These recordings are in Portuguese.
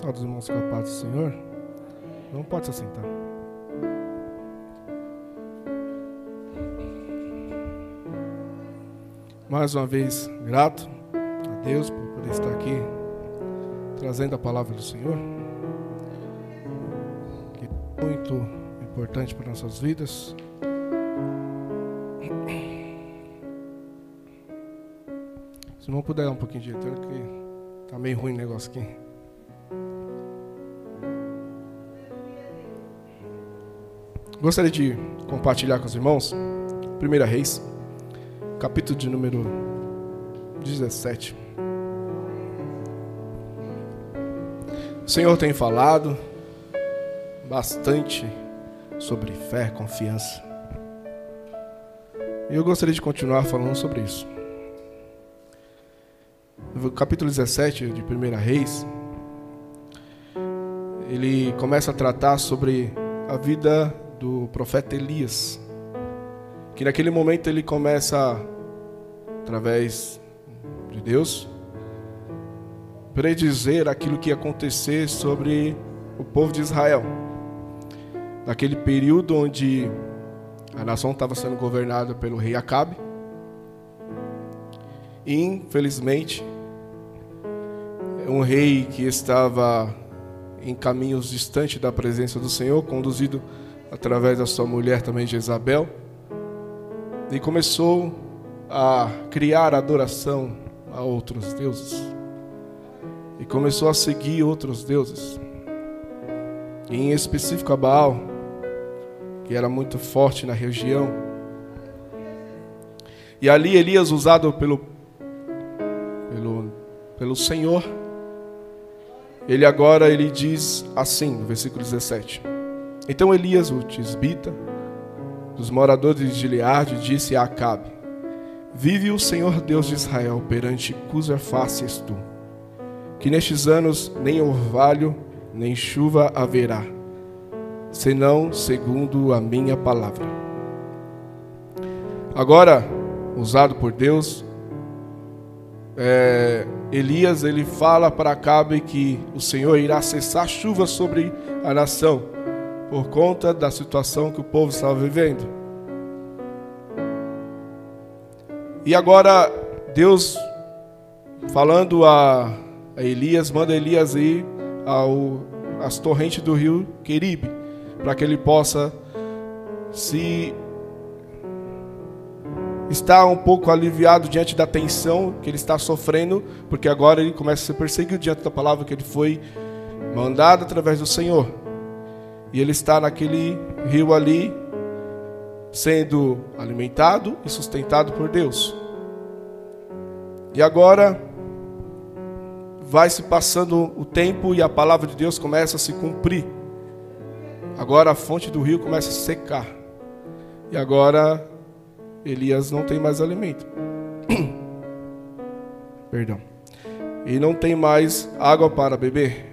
Salve os irmãos com a paz do Senhor. Não pode se assentar. Mais uma vez, grato a Deus por poder estar aqui trazendo a palavra do Senhor. Que é muito importante para nossas vidas. Se não puder dar um pouquinho de retorno, que tá meio ruim o negócio aqui. Gostaria de compartilhar com os irmãos, 1 Reis, capítulo de número 17. O Senhor tem falado bastante sobre fé, confiança. E eu gostaria de continuar falando sobre isso. No capítulo 17 de 1 Reis, ele começa a tratar sobre a vida do profeta Elias. Que naquele momento ele começa, através de Deus, predizer aquilo que ia acontecer sobre o povo de Israel. Naquele período onde a nação estava sendo governada pelo rei Acabe. E, infelizmente, um rei que estava em caminhos distantes da presença do Senhor, conduzido através da sua mulher também Jezabel, e começou a criar adoração a outros deuses. E começou a seguir outros deuses. E em específico a Baal, que era muito forte na região. E ali Elias, usado pelo, pelo, pelo Senhor, ele agora ele diz assim, no versículo 17: então Elias, o tisbita, dos moradores de Gileade, disse a Acabe: Vive o Senhor Deus de Israel, perante cuja faces tu, que nestes anos nem orvalho, nem chuva haverá, senão segundo a minha palavra. Agora, usado por Deus, é, Elias ele fala para Acabe que o Senhor irá cessar chuva sobre a nação por conta da situação que o povo estava vivendo. E agora Deus falando a, a Elias, manda Elias ir ao as torrentes do rio Queribe, para que ele possa se estar um pouco aliviado diante da tensão que ele está sofrendo, porque agora ele começa a ser perseguido diante da palavra que ele foi mandado através do Senhor. E ele está naquele rio ali, sendo alimentado e sustentado por Deus. E agora vai se passando o tempo e a palavra de Deus começa a se cumprir. Agora a fonte do rio começa a secar. E agora Elias não tem mais alimento. Perdão. E não tem mais água para beber.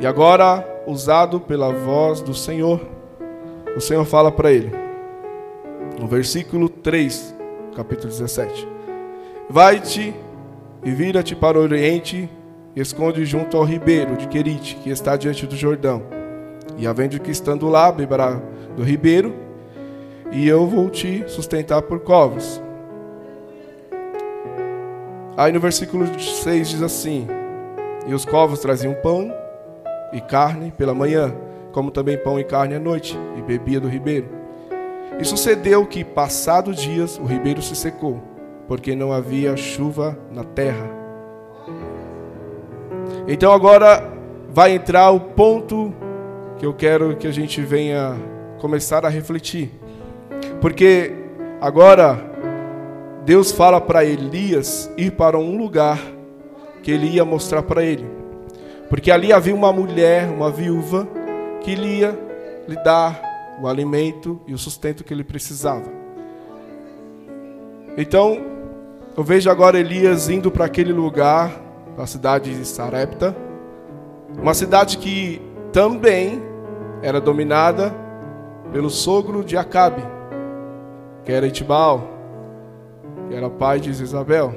E agora usado pela voz do Senhor. O Senhor fala para ele, no versículo 3, capítulo 17: Vai-te e vira-te para o oriente e esconde junto ao ribeiro de Querite, que está diante do Jordão. E havendo que estando lá, beberá do ribeiro, e eu vou te sustentar por covos. Aí no versículo 6 diz assim: E os covos traziam pão e carne pela manhã, como também pão e carne à noite, e bebia do ribeiro. E sucedeu que, passados dias, o ribeiro se secou, porque não havia chuva na terra. Então agora vai entrar o ponto que eu quero que a gente venha começar a refletir. Porque agora Deus fala para Elias ir para um lugar que ele ia mostrar para ele. Porque ali havia uma mulher, uma viúva, que lhe ia lhe dar o alimento e o sustento que ele precisava. Então, eu vejo agora Elias indo para aquele lugar, para a cidade de Sarepta, uma cidade que também era dominada pelo sogro de Acabe, que era Itibal, que era pai de Isabel.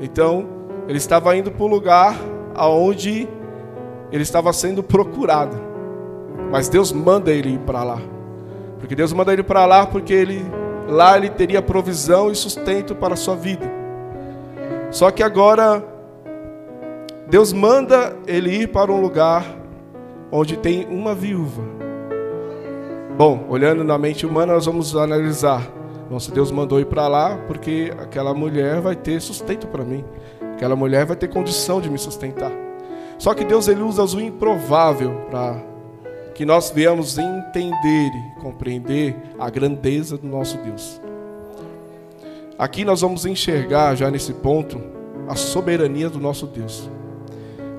Então, ele estava indo para o lugar aonde ele estava sendo procurado. Mas Deus manda ele ir para lá. Porque Deus manda ele para lá porque ele lá ele teria provisão e sustento para a sua vida. Só que agora Deus manda ele ir para um lugar onde tem uma viúva. Bom, olhando na mente humana, nós vamos analisar. Nossa, Deus mandou ir para lá porque aquela mulher vai ter sustento para mim. Aquela mulher vai ter condição de me sustentar. Só que Deus ele usa o improvável para que nós venhamos entender e compreender a grandeza do nosso Deus. Aqui nós vamos enxergar já nesse ponto a soberania do nosso Deus.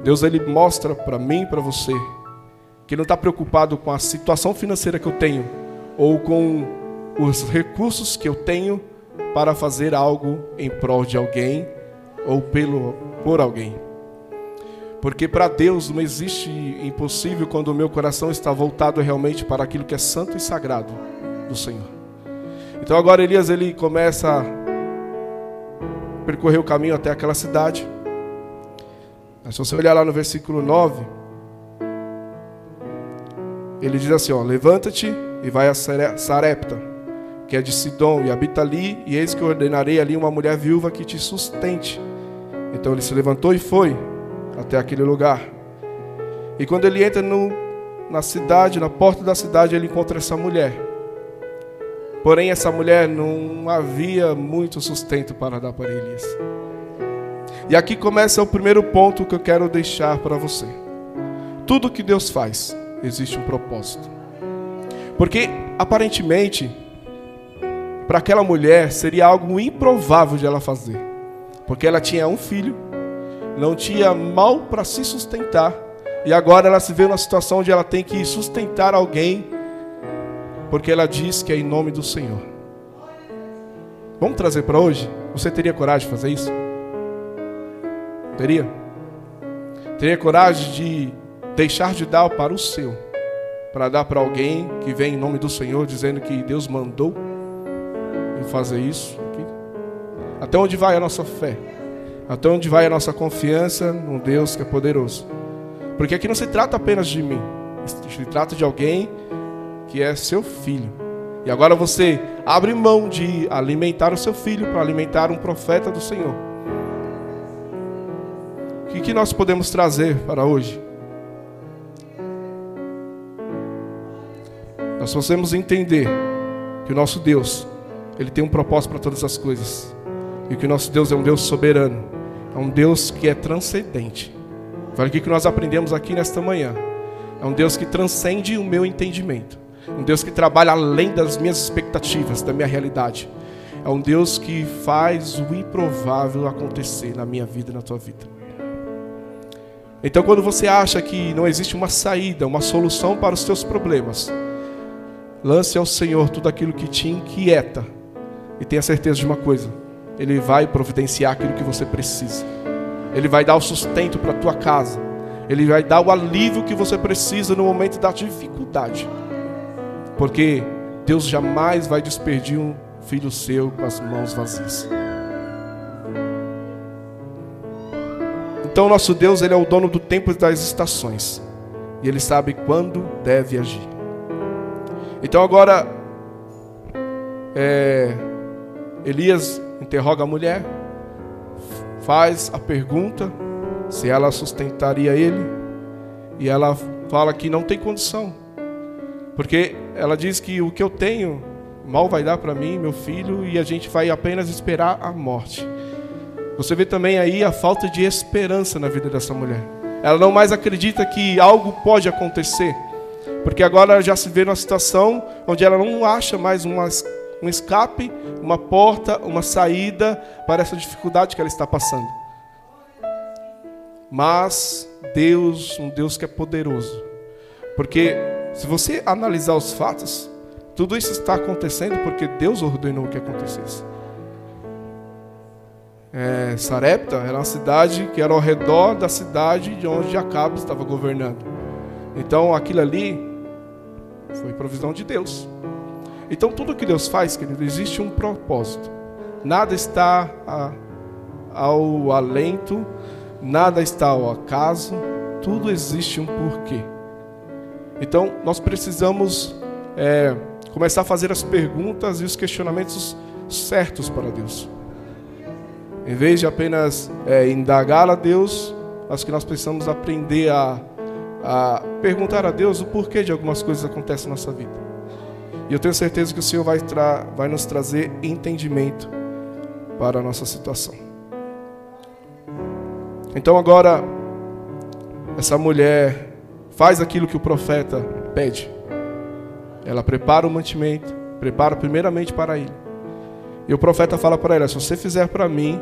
Deus ele mostra para mim e para você que não está preocupado com a situação financeira que eu tenho ou com os recursos que eu tenho para fazer algo em prol de alguém ou pelo por alguém. Porque para Deus não existe impossível quando o meu coração está voltado realmente para aquilo que é santo e sagrado do Senhor. Então agora Elias ele começa a percorrer o caminho até aquela cidade. Mas se você olhar lá no versículo 9, ele diz assim: ó, levanta-te e vai a Sarepta, que é de Sidom, e habita ali, e eis que ordenarei ali uma mulher viúva que te sustente. Então ele se levantou e foi até aquele lugar. E quando ele entra no, na cidade, na porta da cidade, ele encontra essa mulher. Porém, essa mulher não havia muito sustento para dar para Elias. E aqui começa o primeiro ponto que eu quero deixar para você. Tudo que Deus faz, existe um propósito. Porque, aparentemente, para aquela mulher seria algo improvável de ela fazer. Porque ela tinha um filho não tinha mal para se sustentar, e agora ela se vê numa situação onde ela tem que sustentar alguém, porque ela diz que é em nome do Senhor. Vamos trazer para hoje? Você teria coragem de fazer isso? Teria? Teria coragem de deixar de dar para o seu, para dar para alguém que vem em nome do Senhor, dizendo que Deus mandou fazer isso? Até onde vai a nossa fé? Até onde vai a nossa confiança num Deus que é poderoso? Porque aqui não se trata apenas de mim, se trata de alguém que é seu filho. E agora você abre mão de alimentar o seu filho para alimentar um profeta do Senhor. O que, que nós podemos trazer para hoje? Nós podemos entender que o nosso Deus, Ele tem um propósito para todas as coisas. E que o nosso Deus é um Deus soberano é um Deus que é transcendente. Foi o que nós aprendemos aqui nesta manhã. É um Deus que transcende o meu entendimento. Um Deus que trabalha além das minhas expectativas, da minha realidade. É um Deus que faz o improvável acontecer na minha vida e na tua vida. Então, quando você acha que não existe uma saída, uma solução para os teus problemas, lance ao Senhor tudo aquilo que te inquieta e tenha certeza de uma coisa: ele vai providenciar aquilo que você precisa. Ele vai dar o sustento para a tua casa. Ele vai dar o alívio que você precisa no momento da dificuldade. Porque Deus jamais vai despedir um filho seu com as mãos vazias. Então, nosso Deus, Ele é o dono do tempo e das estações. E Ele sabe quando deve agir. Então, agora, é, Elias interroga a mulher, faz a pergunta se ela sustentaria ele, e ela fala que não tem condição, porque ela diz que o que eu tenho mal vai dar para mim, meu filho, e a gente vai apenas esperar a morte. Você vê também aí a falta de esperança na vida dessa mulher. Ela não mais acredita que algo pode acontecer, porque agora ela já se vê numa situação onde ela não acha mais uma um escape, uma porta, uma saída para essa dificuldade que ela está passando. Mas Deus, um Deus que é poderoso. Porque se você analisar os fatos, tudo isso está acontecendo porque Deus ordenou que acontecesse. É, Sarepta era uma cidade que era ao redor da cidade de onde Jacob estava governando. Então aquilo ali foi provisão de Deus. Então tudo que Deus faz, querido, existe um propósito. Nada está a, ao alento, nada está ao acaso, tudo existe um porquê. Então, nós precisamos é, começar a fazer as perguntas e os questionamentos certos para Deus. Em vez de apenas é, indagar a Deus, acho que nós precisamos aprender a, a perguntar a Deus o porquê de algumas coisas acontecem na nossa vida. E eu tenho certeza que o Senhor vai, vai nos trazer entendimento para a nossa situação. Então agora, essa mulher faz aquilo que o profeta pede. Ela prepara o mantimento, prepara primeiramente para ele. E o profeta fala para ela: se você fizer para mim,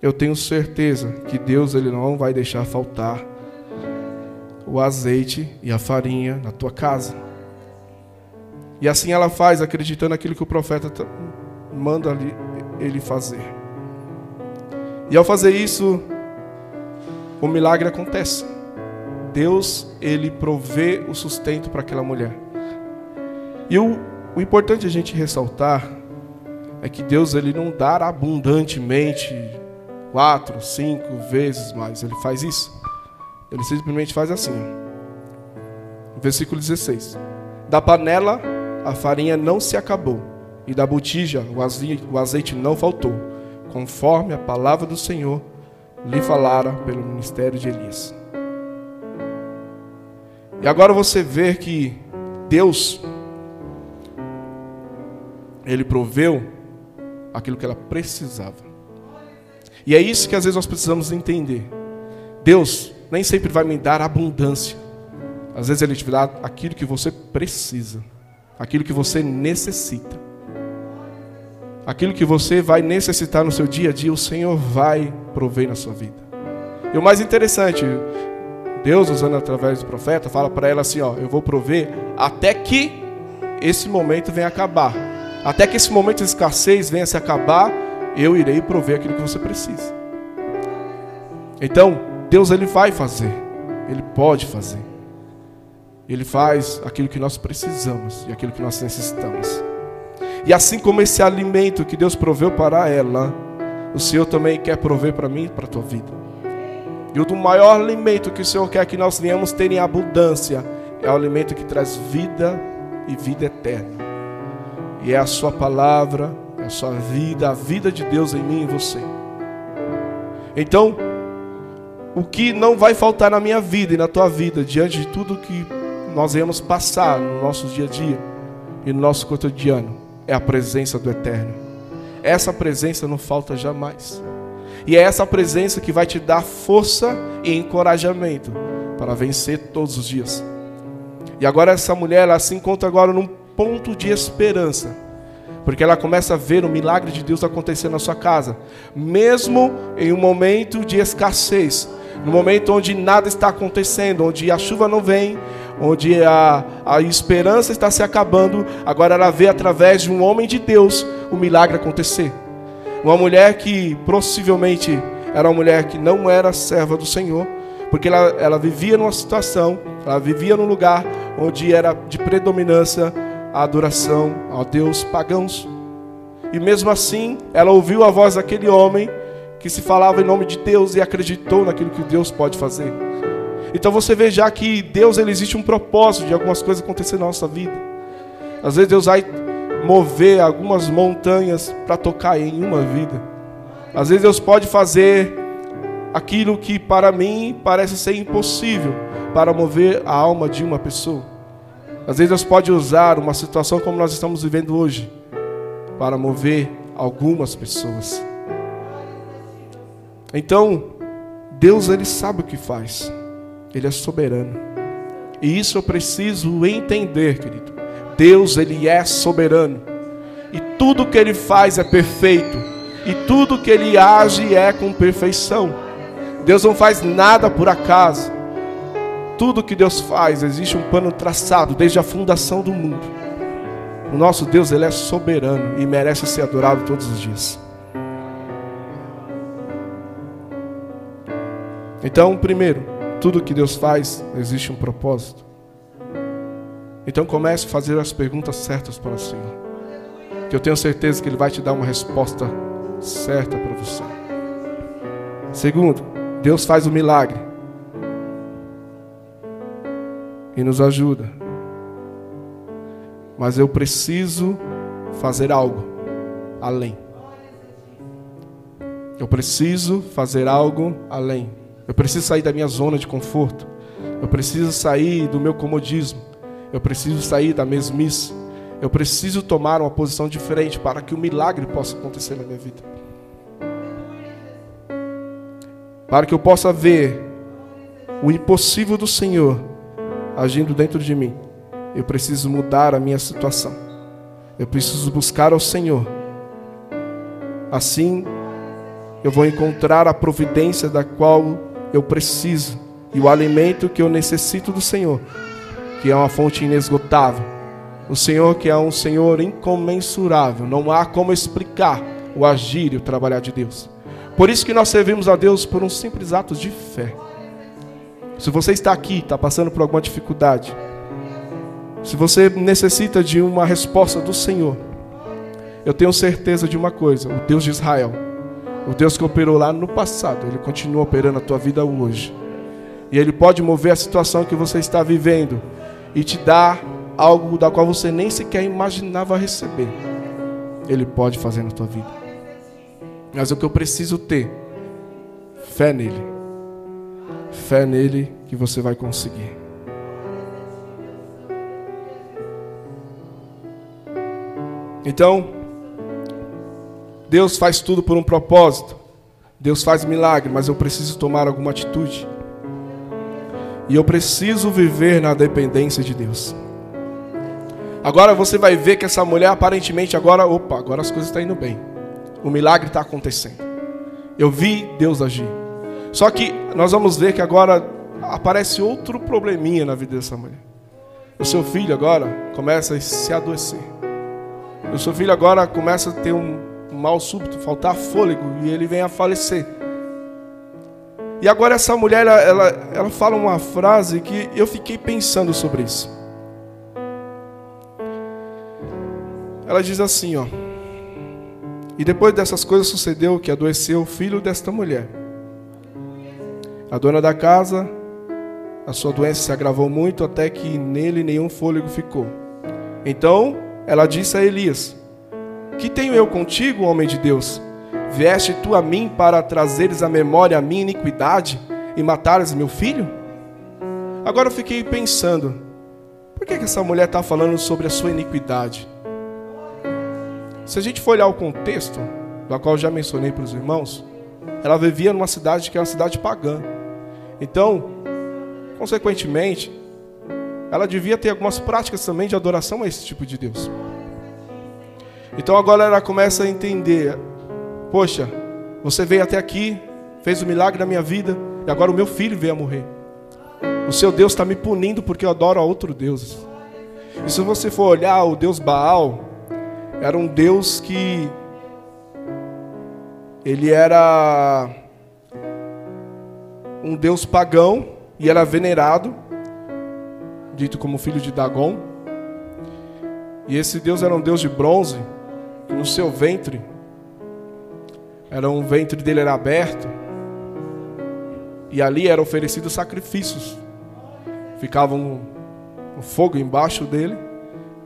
eu tenho certeza que Deus ele não vai deixar faltar o azeite e a farinha na tua casa. E assim ela faz, acreditando naquilo que o profeta manda ele fazer. E ao fazer isso, o milagre acontece. Deus, ele provê o sustento para aquela mulher. E o, o importante a gente ressaltar é que Deus ele não dá abundantemente quatro, cinco vezes mais. Ele faz isso. Ele simplesmente faz assim. Versículo 16: Da panela a farinha não se acabou, e da botija o azeite não faltou, conforme a palavra do Senhor lhe falara pelo ministério de Elias. E agora você vê que Deus, Ele proveu aquilo que ela precisava. E é isso que às vezes nós precisamos entender. Deus nem sempre vai me dar abundância. Às vezes Ele te dá aquilo que você precisa, aquilo que você necessita. Aquilo que você vai necessitar no seu dia a dia, o Senhor vai prover na sua vida. E o mais interessante, Deus, usando através do profeta, fala para ela assim: ó, eu vou prover até que esse momento venha acabar. Até que esse momento de escassez venha se acabar, eu irei prover aquilo que você precisa. Então, Deus ele vai fazer, ele pode fazer. Ele faz aquilo que nós precisamos e aquilo que nós necessitamos. E assim como esse alimento que Deus proveu para ela, o Senhor também quer prover para mim e para a tua vida. E o maior alimento que o Senhor quer que nós venhamos ter em abundância é o alimento que traz vida e vida eterna. E é a Sua palavra, é a sua vida, a vida de Deus em mim e você. Então, o que não vai faltar na minha vida e na tua vida, diante de tudo que nós iremos passar no nosso dia a dia e no nosso cotidiano, é a presença do Eterno. Essa presença não falta jamais. E é essa presença que vai te dar força e encorajamento para vencer todos os dias. E agora essa mulher, ela se encontra agora num ponto de esperança porque ela começa a ver o milagre de Deus acontecer na sua casa, mesmo em um momento de escassez, no momento onde nada está acontecendo, onde a chuva não vem, onde a, a esperança está se acabando, agora ela vê através de um homem de Deus o milagre acontecer. Uma mulher que possivelmente era uma mulher que não era serva do Senhor, porque ela, ela vivia numa situação, ela vivia num lugar onde era de predominância a adoração a Deus pagãos. E mesmo assim, ela ouviu a voz daquele homem que se falava em nome de Deus e acreditou naquilo que Deus pode fazer. Então você vê já que Deus ele existe um propósito de algumas coisas acontecer na nossa vida. Às vezes Deus vai mover algumas montanhas para tocar em uma vida. Às vezes Deus pode fazer aquilo que para mim parece ser impossível para mover a alma de uma pessoa. Às vezes Deus pode usar uma situação como nós estamos vivendo hoje para mover algumas pessoas. Então, Deus ele sabe o que faz. Ele é soberano. E isso eu preciso entender, querido. Deus ele é soberano. E tudo que ele faz é perfeito. E tudo que ele age é com perfeição. Deus não faz nada por acaso tudo que Deus faz, existe um plano traçado desde a fundação do mundo. O nosso Deus, ele é soberano e merece ser adorado todos os dias. Então, primeiro, tudo que Deus faz, existe um propósito. Então comece a fazer as perguntas certas para o Senhor. Que eu tenho certeza que Ele vai te dar uma resposta certa para você. Segundo, Deus faz o milagre e nos ajuda. Mas eu preciso fazer algo além. Eu preciso fazer algo além. Eu preciso sair da minha zona de conforto. Eu preciso sair do meu comodismo. Eu preciso sair da mesmice. Eu preciso tomar uma posição diferente para que o milagre possa acontecer na minha vida. Para que eu possa ver o impossível do Senhor agindo dentro de mim. Eu preciso mudar a minha situação. Eu preciso buscar ao Senhor. Assim, eu vou encontrar a providência da qual eu preciso e o alimento que eu necessito do Senhor, que é uma fonte inesgotável. O Senhor que é um Senhor incomensurável, não há como explicar o agir e o trabalhar de Deus. Por isso que nós servimos a Deus por um simples ato de fé. Se você está aqui, está passando por alguma dificuldade, se você necessita de uma resposta do Senhor, eu tenho certeza de uma coisa: o Deus de Israel o Deus que operou lá no passado, Ele continua operando a tua vida hoje. E Ele pode mover a situação que você está vivendo e te dar algo da qual você nem sequer imaginava receber. Ele pode fazer na tua vida. Mas o que eu preciso ter? Fé nele. Fé nele que você vai conseguir. Então, Deus faz tudo por um propósito. Deus faz milagre, mas eu preciso tomar alguma atitude. E eu preciso viver na dependência de Deus. Agora você vai ver que essa mulher aparentemente agora, opa, agora as coisas estão indo bem. O milagre está acontecendo. Eu vi Deus agir. Só que nós vamos ver que agora aparece outro probleminha na vida dessa mulher. O seu filho agora começa a se adoecer. O seu filho agora começa a ter um, mal súbito, faltar fôlego e ele vem a falecer. E agora essa mulher, ela, ela, ela fala uma frase que eu fiquei pensando sobre isso. Ela diz assim, ó. E depois dessas coisas sucedeu que adoeceu o filho desta mulher. A dona da casa, a sua doença se agravou muito até que nele nenhum fôlego ficou. Então ela disse a Elias: que tenho eu contigo, homem de Deus? Vieste tu a mim para trazeres à memória a minha iniquidade e matares meu filho? Agora eu fiquei pensando, por que, que essa mulher está falando sobre a sua iniquidade? Se a gente for olhar o contexto, do qual já mencionei para os irmãos, ela vivia numa cidade que é uma cidade pagã. Então, consequentemente, ela devia ter algumas práticas também de adoração a esse tipo de Deus. Então agora ela começa a entender: poxa, você veio até aqui, fez o um milagre na minha vida, e agora o meu filho veio a morrer. O seu Deus está me punindo porque eu adoro a outro Deus. E se você for olhar, o Deus Baal era um Deus que ele era um Deus pagão e era venerado, dito como filho de Dagon. E esse Deus era um Deus de bronze, no seu ventre, era um ventre dele era aberto, e ali eram oferecidos sacrifícios. Ficava um, um fogo embaixo dele,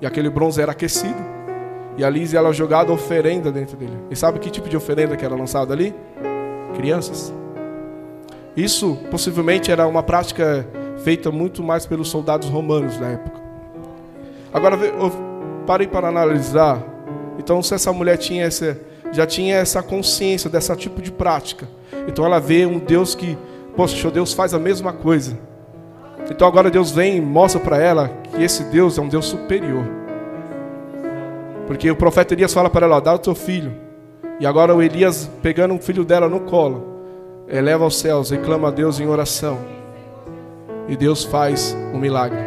e aquele bronze era aquecido. E ali era jogada oferenda dentro dele. E sabe que tipo de oferenda que era lançada ali? Crianças. Isso possivelmente era uma prática feita muito mais pelos soldados romanos da época. Agora, parei para analisar então, se essa mulher tinha essa, já tinha essa consciência dessa tipo de prática, então ela vê um Deus que, poxa, Deus faz a mesma coisa. Então agora Deus vem e mostra para ela que esse Deus é um Deus superior. Porque o profeta Elias fala para ela: dá o teu filho. E agora o Elias, pegando o filho dela no colo, eleva aos céus e clama a Deus em oração. E Deus faz um milagre.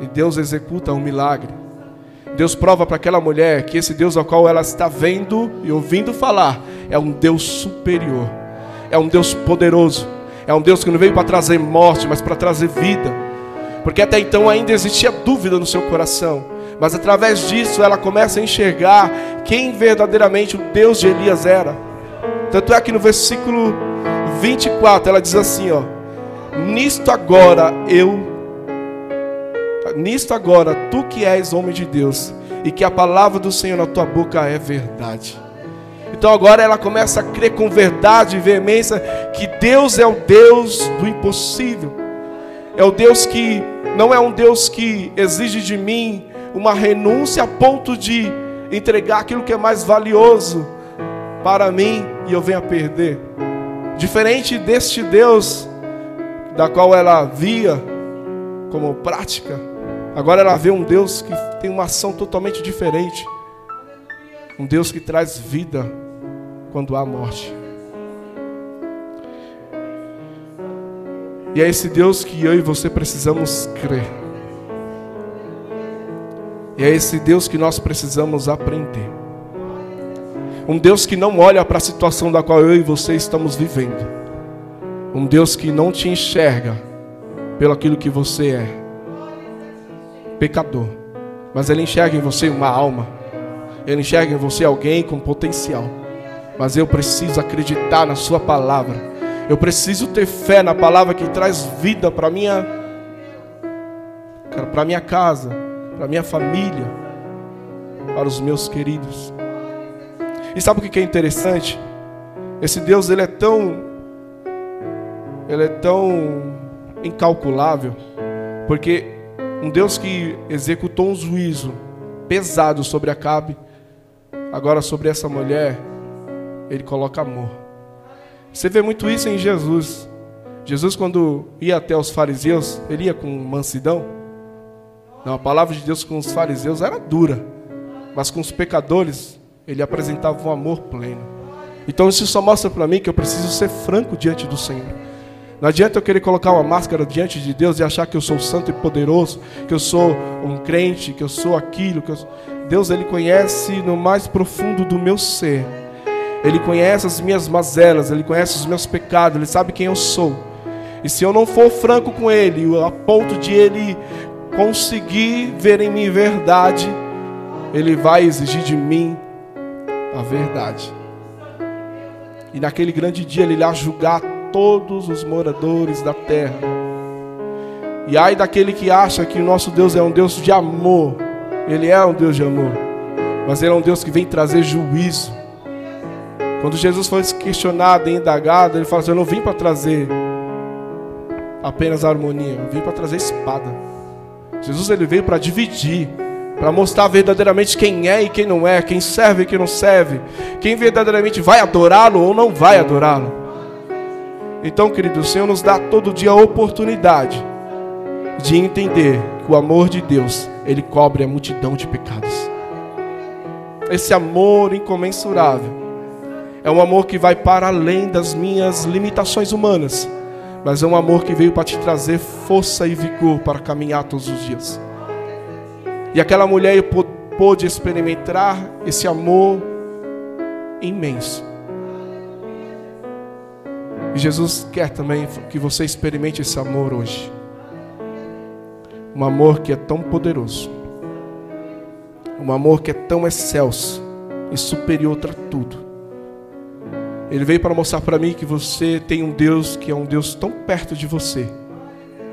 E Deus executa um milagre. Deus prova para aquela mulher que esse Deus ao qual ela está vendo e ouvindo falar é um Deus superior, é um Deus poderoso, é um Deus que não veio para trazer morte, mas para trazer vida. Porque até então ainda existia dúvida no seu coração, mas através disso ela começa a enxergar quem verdadeiramente o Deus de Elias era. Tanto é que no versículo 24, ela diz assim, ó: Nisto agora eu Nisto agora tu que és homem de Deus e que a palavra do Senhor na tua boca é verdade. Então agora ela começa a crer com verdade e veemência que Deus é o Deus do impossível. É o Deus que não é um Deus que exige de mim uma renúncia a ponto de entregar aquilo que é mais valioso para mim e eu venha perder. Diferente deste Deus da qual ela via como prática, agora ela vê um Deus que tem uma ação totalmente diferente. Um Deus que traz vida quando há morte. E é esse Deus que eu e você precisamos crer. E é esse Deus que nós precisamos aprender. Um Deus que não olha para a situação da qual eu e você estamos vivendo. Um Deus que não te enxerga pelo aquilo que você é. Pecador. Mas Ele enxerga em você uma alma. Ele enxerga em você alguém com potencial. Mas eu preciso acreditar na Sua palavra. Eu preciso ter fé na palavra que traz vida para minha para minha casa, para minha família, para os meus queridos. E sabe o que é interessante? Esse Deus ele é tão ele é tão incalculável, porque um Deus que executou um juízo pesado sobre Acabe, agora sobre essa mulher, ele coloca amor. Você vê muito isso em Jesus. Jesus, quando ia até os fariseus, ele ia com mansidão. Não, a palavra de Deus com os fariseus era dura, mas com os pecadores, ele apresentava um amor pleno. Então isso só mostra para mim que eu preciso ser franco diante do Senhor. Não adianta eu querer colocar uma máscara diante de Deus e achar que eu sou santo e poderoso, que eu sou um crente, que eu sou aquilo. Eu... Deus ele conhece no mais profundo do meu ser ele conhece as minhas mazelas, Ele conhece os meus pecados, Ele sabe quem eu sou. E se eu não for franco com Ele, a ponto de Ele conseguir ver em mim verdade, Ele vai exigir de mim a verdade. E naquele grande dia Ele irá julgar todos os moradores da terra. E ai daquele que acha que o nosso Deus é um Deus de amor. Ele é um Deus de amor. Mas Ele é um Deus que vem trazer juízo. Quando Jesus foi questionado e indagado, ele falou assim: Eu não vim para trazer apenas harmonia, eu vim para trazer espada. Jesus ele veio para dividir, para mostrar verdadeiramente quem é e quem não é, quem serve e quem não serve, quem verdadeiramente vai adorá-lo ou não vai adorá-lo. Então, querido, o Senhor nos dá todo dia a oportunidade de entender que o amor de Deus, ele cobre a multidão de pecados. Esse amor incomensurável é um amor que vai para além das minhas limitações humanas, mas é um amor que veio para te trazer força e vigor para caminhar todos os dias. E aquela mulher pôde experimentar esse amor imenso. E Jesus quer também que você experimente esse amor hoje. Um amor que é tão poderoso. Um amor que é tão excelso e superior a tudo. Ele veio para mostrar para mim que você tem um Deus que é um Deus tão perto de você,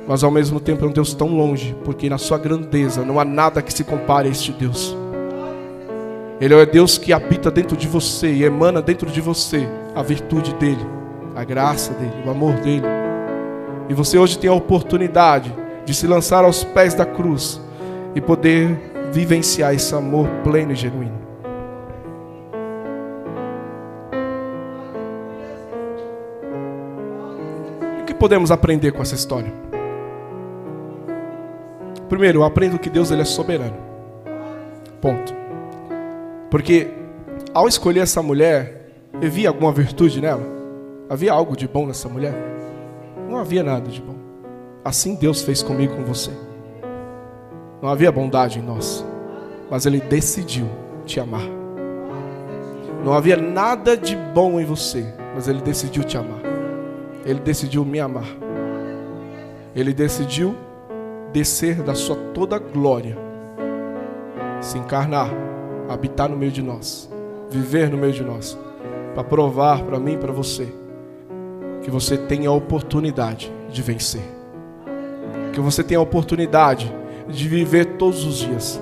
mas ao mesmo tempo é um Deus tão longe, porque na sua grandeza não há nada que se compare a este Deus. Ele é Deus que habita dentro de você e emana dentro de você a virtude dele, a graça dele, o amor dele. E você hoje tem a oportunidade de se lançar aos pés da cruz e poder vivenciar esse amor pleno e genuíno. podemos aprender com essa história? Primeiro, eu aprendo que Deus ele é soberano. Ponto. Porque ao escolher essa mulher, havia alguma virtude nela? Havia algo de bom nessa mulher? Não havia nada de bom. Assim Deus fez comigo com você. Não havia bondade em nós, mas Ele decidiu te amar. Não havia nada de bom em você, mas Ele decidiu te amar. Ele decidiu me amar. Ele decidiu descer da sua toda glória, se encarnar, habitar no meio de nós, viver no meio de nós, para provar para mim e para você que você tenha a oportunidade de vencer. Que você tenha a oportunidade de viver todos os dias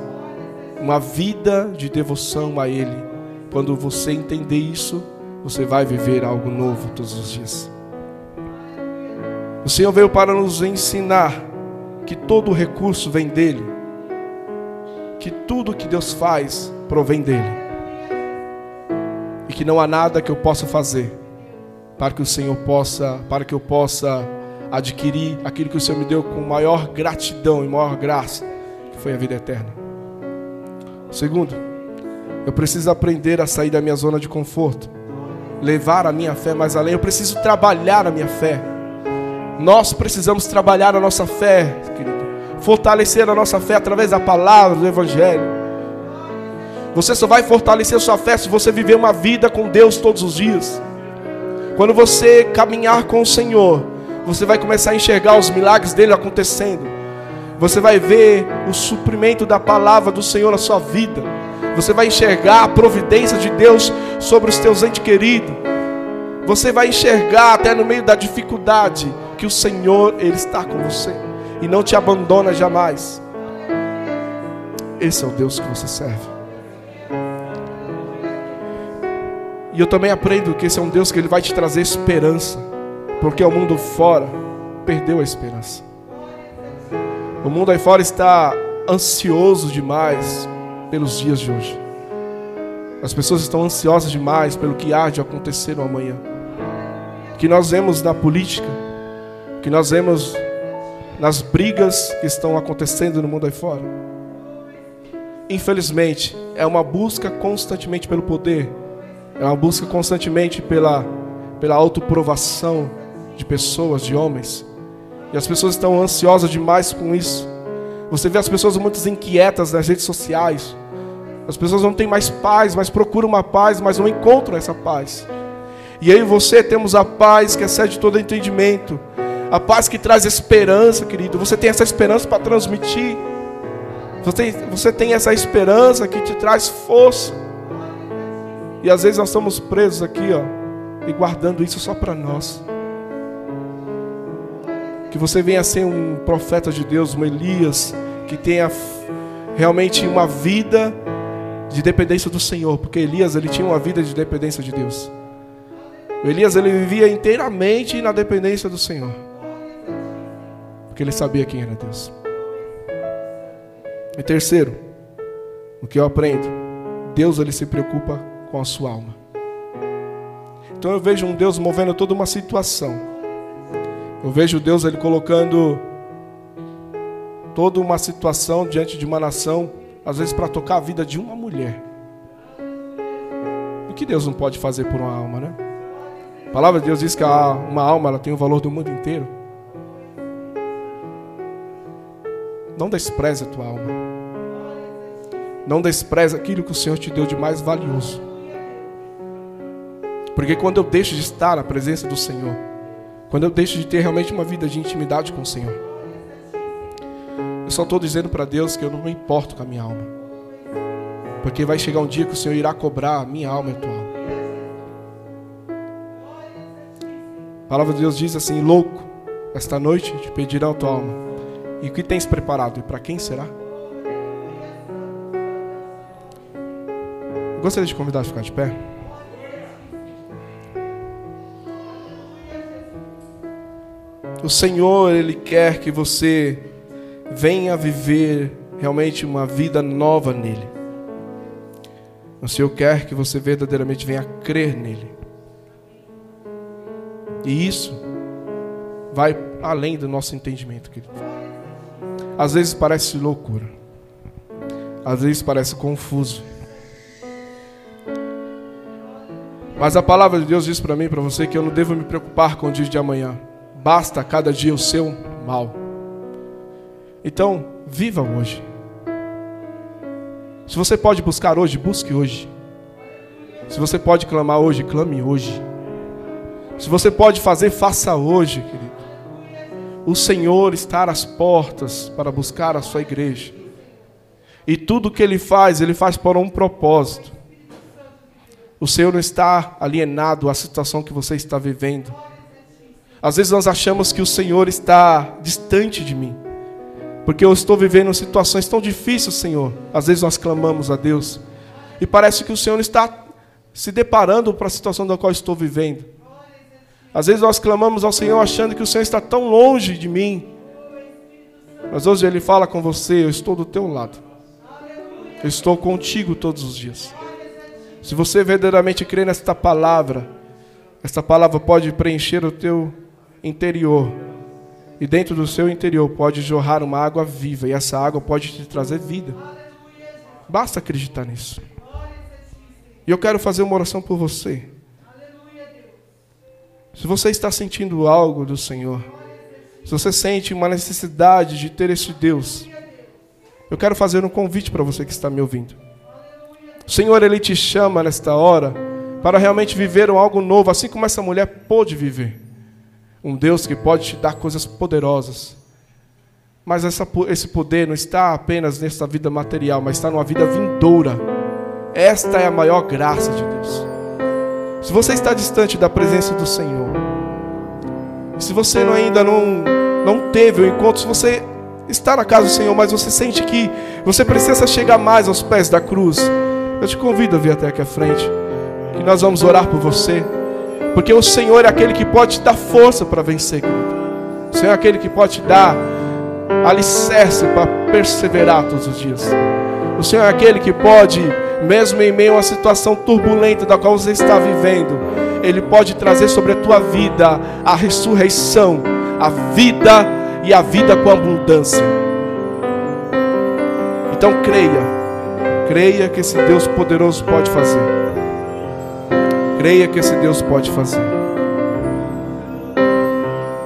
uma vida de devoção a Ele. Quando você entender isso, você vai viver algo novo todos os dias. O Senhor veio para nos ensinar que todo recurso vem dEle, que tudo que Deus faz provém dEle, e que não há nada que eu possa fazer para que o Senhor possa, para que eu possa adquirir aquilo que o Senhor me deu com maior gratidão e maior graça, que foi a vida eterna. Segundo, eu preciso aprender a sair da minha zona de conforto, levar a minha fé mais além. Eu preciso trabalhar a minha fé. Nós precisamos trabalhar a nossa fé, querido. Fortalecer a nossa fé através da palavra do Evangelho. Você só vai fortalecer a sua fé se você viver uma vida com Deus todos os dias. Quando você caminhar com o Senhor, você vai começar a enxergar os milagres dele acontecendo. Você vai ver o suprimento da palavra do Senhor na sua vida. Você vai enxergar a providência de Deus sobre os teus entes queridos. Você vai enxergar até no meio da dificuldade que o Senhor ele está com você e não te abandona jamais. Esse é o Deus que você serve. E eu também aprendo que esse é um Deus que ele vai te trazer esperança, porque o mundo fora perdeu a esperança. O mundo aí fora está ansioso demais pelos dias de hoje. As pessoas estão ansiosas demais pelo que há de acontecer no amanhã. Que nós vemos na política, que nós vemos nas brigas que estão acontecendo no mundo aí fora. Infelizmente, é uma busca constantemente pelo poder é uma busca constantemente pela, pela autoprovação de pessoas, de homens. E as pessoas estão ansiosas demais com isso. Você vê as pessoas muito inquietas nas redes sociais. As pessoas não têm mais paz, mas procuram uma paz, mas não encontram essa paz. E aí você temos a paz que excede todo entendimento. A paz que traz esperança, querido. Você tem essa esperança para transmitir. Você, você tem essa esperança que te traz força. E às vezes nós estamos presos aqui, ó, e guardando isso só para nós. Que você venha ser um profeta de Deus, um Elias, que tenha realmente uma vida de dependência do Senhor, porque Elias ele tinha uma vida de dependência de Deus. O Elias ele vivia inteiramente na dependência do Senhor, porque ele sabia quem era Deus. E terceiro, o que eu aprendo, Deus ele se preocupa com a sua alma. Então eu vejo um Deus movendo toda uma situação. Eu vejo Deus ele colocando toda uma situação diante de uma nação, às vezes para tocar a vida de uma mulher. O que Deus não pode fazer por uma alma, né? A palavra de Deus diz que uma alma ela tem o valor do mundo inteiro. Não despreze a tua alma. Não despreze aquilo que o Senhor te deu de mais valioso. Porque quando eu deixo de estar na presença do Senhor, quando eu deixo de ter realmente uma vida de intimidade com o Senhor, eu só estou dizendo para Deus que eu não me importo com a minha alma. Porque vai chegar um dia que o Senhor irá cobrar a minha alma e a tua alma. A palavra de Deus diz assim: Louco, esta noite te pedirão a tua alma. E o que tens preparado? E para quem será? Eu gostaria de convidar a ficar de pé. O Senhor, Ele quer que você venha viver realmente uma vida nova nele. O Senhor quer que você verdadeiramente venha crer nele. E isso vai além do nosso entendimento, querido. Às vezes parece loucura. Às vezes parece confuso. Mas a palavra de Deus diz para mim para você que eu não devo me preocupar com o dia de amanhã basta cada dia o seu mal. Então, viva hoje. Se você pode buscar hoje, busque hoje. Se você pode clamar hoje, clame hoje. Se você pode fazer, faça hoje, querido. O Senhor está às portas para buscar a sua igreja. E tudo que Ele faz, Ele faz por um propósito. O Senhor não está alienado à situação que você está vivendo. Às vezes nós achamos que o Senhor está distante de mim, porque eu estou vivendo situações tão difíceis, Senhor. Às vezes nós clamamos a Deus e parece que o Senhor está se deparando para a situação da qual estou vivendo. Às vezes nós clamamos ao Senhor achando que o Senhor está tão longe de mim. Mas hoje Ele fala com você: Eu estou do teu lado. Eu estou contigo todos os dias. Se você verdadeiramente crê nesta palavra, esta palavra pode preencher o teu interior. E dentro do seu interior pode jorrar uma água viva. E essa água pode te trazer vida. Basta acreditar nisso. E eu quero fazer uma oração por você. Se você está sentindo algo do Senhor, se você sente uma necessidade de ter esse Deus, eu quero fazer um convite para você que está me ouvindo. O Senhor, Ele te chama nesta hora para realmente viver algo novo, assim como essa mulher pôde viver. Um Deus que pode te dar coisas poderosas. Mas essa, esse poder não está apenas nesta vida material, mas está numa vida vindoura. Esta é a maior graça de Deus. Se você está distante da presença do Senhor, se você ainda não, não teve o encontro, se você está na casa do Senhor, mas você sente que você precisa chegar mais aos pés da cruz, eu te convido a vir até aqui à frente, que nós vamos orar por você, porque o Senhor é aquele que pode te dar força para vencer, querido. O Senhor é aquele que pode te dar alicerce para perseverar todos os dias. O Senhor é aquele que pode, mesmo em meio a uma situação turbulenta da qual você está vivendo, Ele pode trazer sobre a tua vida a ressurreição, a vida e a vida com abundância. Então creia, creia que esse Deus poderoso pode fazer. Creia que esse Deus pode fazer.